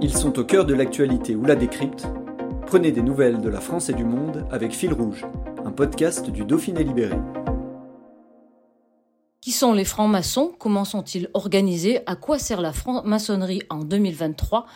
Ils sont au cœur de l'actualité ou la décrypte. Prenez des nouvelles de la France et du monde avec Fil Rouge, un podcast du Dauphiné Libéré. Qui sont les francs-maçons? Comment sont-ils organisés? À quoi sert la franc-maçonnerie en 2023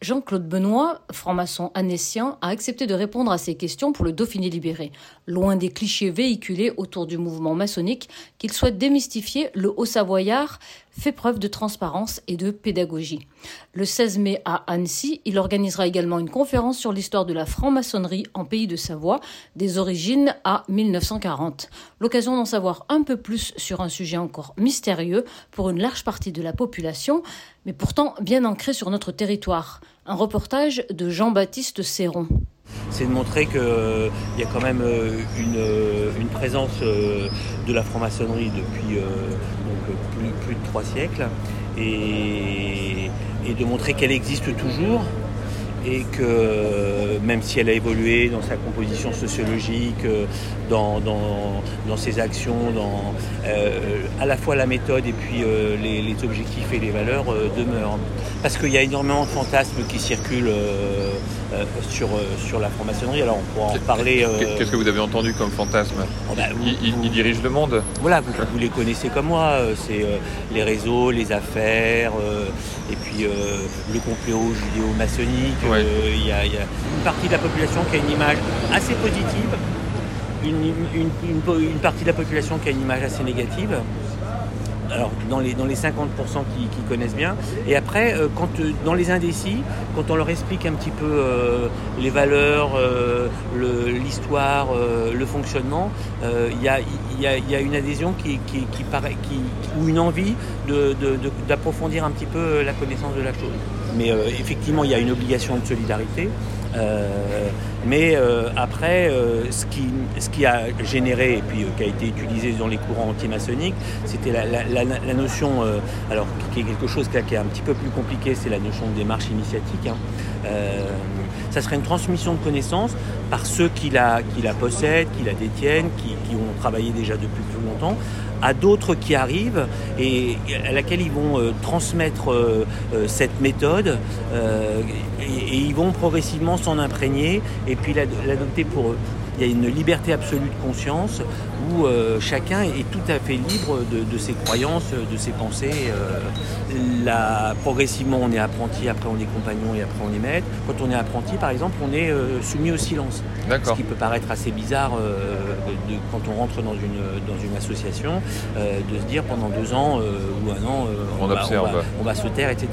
Jean-Claude Benoît, franc-maçon anécien, a accepté de répondre à ces questions pour le Dauphiné libéré. Loin des clichés véhiculés autour du mouvement maçonnique, qu'il souhaite démystifier, le Haut-Savoyard fait preuve de transparence et de pédagogie. Le 16 mai à Annecy, il organisera également une conférence sur l'histoire de la franc-maçonnerie en pays de Savoie, des origines à 1940. L'occasion d'en savoir un peu plus sur un sujet encore mystérieux pour une large partie de la population, mais pourtant bien ancré sur notre territoire. Un reportage de Jean-Baptiste Serron c'est de montrer qu'il euh, y a quand même euh, euh, une, présence de la franc-maçonnerie depuis plus, de trois siècles et de montrer qu'elle existe toujours et que même si elle a évolué dans sa composition sociologique, euh, dans, ses actions, dans euh, à la fois la méthode et puis euh, les, objectifs et les valeurs demeurent. Parce qu'il y a énormément de fantasmes qui circulent sur, sur la franc-maçonnerie, alors on pourra en parler. Qu'est-ce que vous avez entendu comme fantasme? Oh, bah, il, dirige le monde Voilà, vous, vous, les connaissez comme moi, c'est les réseaux, les affaires, et puis le complot judéo-maçonnique. Euh, il y, a une partie de la population qui a une image assez positive, une, partie de la population qui a une image assez négative dans les, dans les 50% qui, connaissent bien. Et après, euh, euh, dans les indécis, quand on leur explique un petit peu les valeurs, l'histoire, le, fonctionnement, il y, a, une adhésion ou une envie d'approfondir un petit peu la connaissance de la chose. Mais euh, effectivement, il y a une obligation de solidarité. Euh, mais euh, après, ce, qui, ce qui a généré et puis qui a été utilisé dans les courants antimaçonniques, c'était la, notion, alors qui est quelque chose qui est un petit peu plus compliqué, c'est la notion de démarche initiatique. Hein. Ça serait une transmission de connaissances par ceux qui la, possèdent, qui la détiennent, qui, qui ont travaillé déjà depuis plus longtemps, à d'autres qui arrivent et à laquelle ils vont euh, transmettre euh, euh, cette méthode et, ils vont progressivement s'en imprégner et puis l'adopter pour eux. Il y a une liberté absolue de conscience où euh, chacun est tout à fait libre de, ses croyances, de ses pensées. Euh, progressivement, on est apprenti, après on est compagnon et après on est maître. Quand on est apprenti, par exemple, on est euh, soumis au silence. Ce qui peut paraître assez bizarre quand on rentre dans une, dans une association, de se dire pendant deux ans ou un an, on, va, se taire, etc.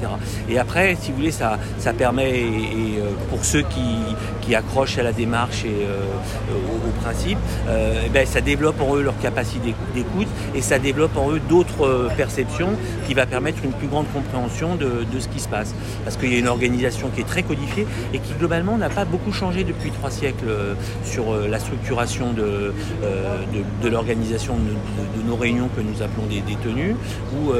Et après, si vous voulez, ça, ça permet, et, pour ceux qui, qui, accrochent à la démarche et au, principe, eh ben, ça développe en eux leur capacité d'écoute et ça développe en eux d'autres euh, perceptions qui va permettre une plus grande compréhension de, ce qui se passe. Parce qu'il y a une organisation qui est très codifiée et qui globalement n'a pas beaucoup changé depuis trois siècles euh, sur euh, la structuration de, de, l'organisation de, nos réunions que nous appelons des détenus, où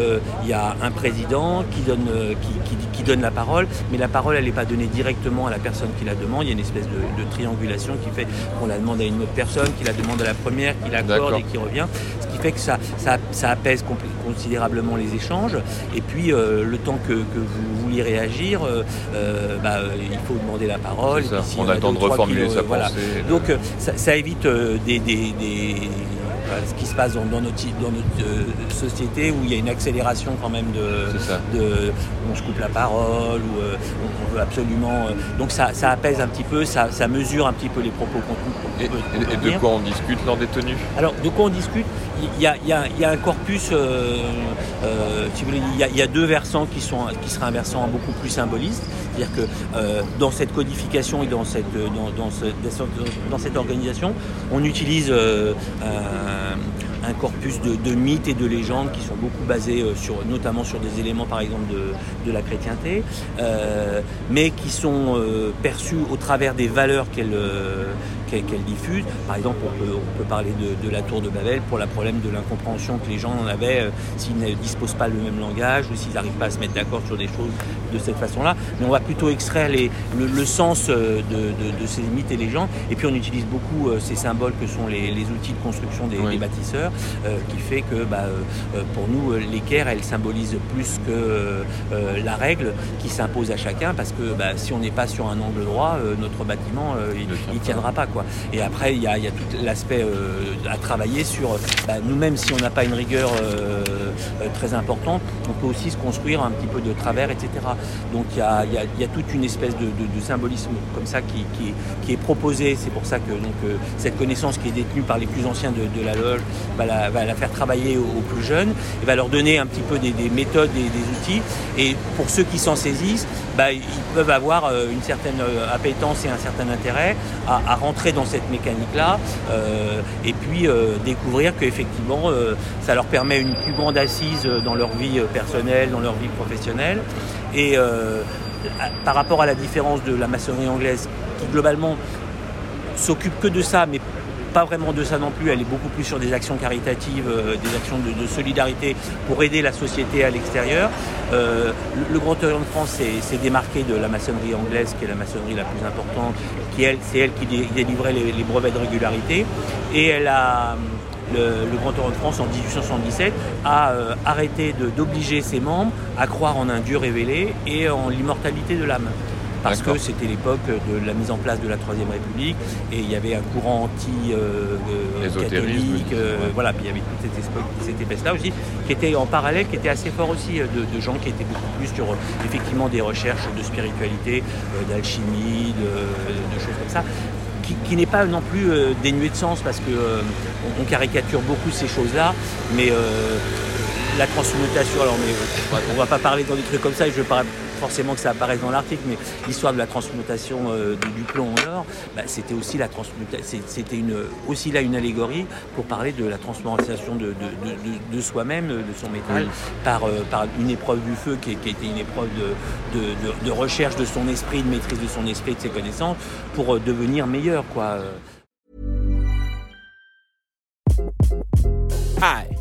il y a un président qui donne, qui, qui, donne la parole, mais la parole elle n'est pas donnée directement à la personne qui la demande, espèce de, triangulation qui fait qu'on la demande à une autre personne, qui la demande à la première, qui la et qui revient. Ce qui fait que ça, ça, apaise considérablement les échanges. Et puis, euh, le temps que, vous vouliez réagir, euh, euh, bah, il faut demander la parole. on attend de reformuler sa pensée. Donc, ça, évite des ce qui se passe dans, notre, dans notre euh, société où il y a une accélération quand même de, de on se coupe la parole ou euh, on, veut absolument euh, donc ça, apaise un petit peu ça, mesure un petit peu les propos qu'on et, et, de quoi on discute lors des tenues? Alors de quoi on discute? Il y a, un corpus si vous voulez, il y, a, deux versants qui sont qui seraient un versant beaucoup plus symboliste c'est-à-dire que dans cette codification et dans cette dans, dans, dans cette organisation on utilise un un corpus de, mythes et de légendes qui sont beaucoup basés sur, notamment sur des éléments par exemple de, la chrétienté, mais qui sont perçus au travers des valeurs qu'elle qu'elle diffuse. Par exemple, on peut, on peut parler de, de, la tour de Babel pour le problème de l'incompréhension que les gens en avaient s'ils ne disposent pas le même langage ou s'ils n'arrivent pas à se mettre d'accord sur des choses de cette façon-là. Mais on va plutôt extraire les, le, sens de, de, ces mythes et légendes. Et puis on utilise beaucoup ces symboles que sont les, les outils de construction des, des bâtisseurs, qui fait que bah, pour nous, l'équerre, elle symbolise plus que la règle qui s'impose à chacun, parce que bah, si on n'est pas sur un angle droit, notre bâtiment, il ne tiendra pas. Quoi. Et après, il y a, tout l'aspect à travailler sur bah, nous-mêmes, si on n'a pas une rigueur très importante, on peut aussi se construire un petit peu de travers, etc. Donc il y a, toute une espèce de, symbolisme comme ça qui, est proposé. C'est pour ça que cette connaissance qui est détenue par les plus anciens de, la loge va la, faire travailler aux, plus jeunes et va leur donner un petit peu des, des méthodes et des outils. Et pour ceux qui s'en saisissent, bah, ils peuvent avoir euh, une certaine euh, appétence et un certain intérêt à rentrer dans cette mécanique-là euh, et puis euh, découvrir qu'effectivement euh, ça leur permet une plus grande assise dans leur vie personnelle, dans leur vie professionnelle. Et par rapport à la différence de la maçonnerie anglaise qui globalement s'occupe que de ça, mais pas vraiment de ça non plus, elle est beaucoup plus sur des actions caritatives, euh, des actions de, solidarité pour aider la société à l'extérieur. Euh, le, Grand Orient de France s'est démarqué de la maçonnerie anglaise, qui est la maçonnerie la plus importante, qui c'est elle qui délivrait les, brevets de régularité, et elle a le, le, Grand Orient de France en 1877 a euh, arrêté d'obliger ses membres à croire en un Dieu révélé et en l'immortalité de l'âme parce que c'était l'époque de la mise en place de la Troisième République et il y avait un courant anti euh, catholique, euh, voilà, puis il y avait toute cette, cette épaisse-là aussi, qui était en parallèle, qui était assez fort aussi de, de, gens qui étaient beaucoup plus sur effectivement des recherches de spiritualité, euh, d'alchimie, de, de, choses comme ça. Qui, qui n'est pas non plus euh, dénué de sens parce que euh, on, on, caricature beaucoup ces choses-là, mais euh, la transmutation, alors mais on va pas parler dans des trucs comme ça, et je parle forcément que ça apparaisse dans l'article, mais l'histoire de la transmutation euh, du, plomb en or, bah, c'était aussi la c'était une, aussi là une allégorie pour parler de la transmutation de, de, de, de soi-même, de son métal, oui. par, euh, par une épreuve du feu qui, qui était une épreuve de, recherche de son esprit, de maîtrise de son esprit, de ses connaissances, pour euh, devenir meilleur, quoi. Hi.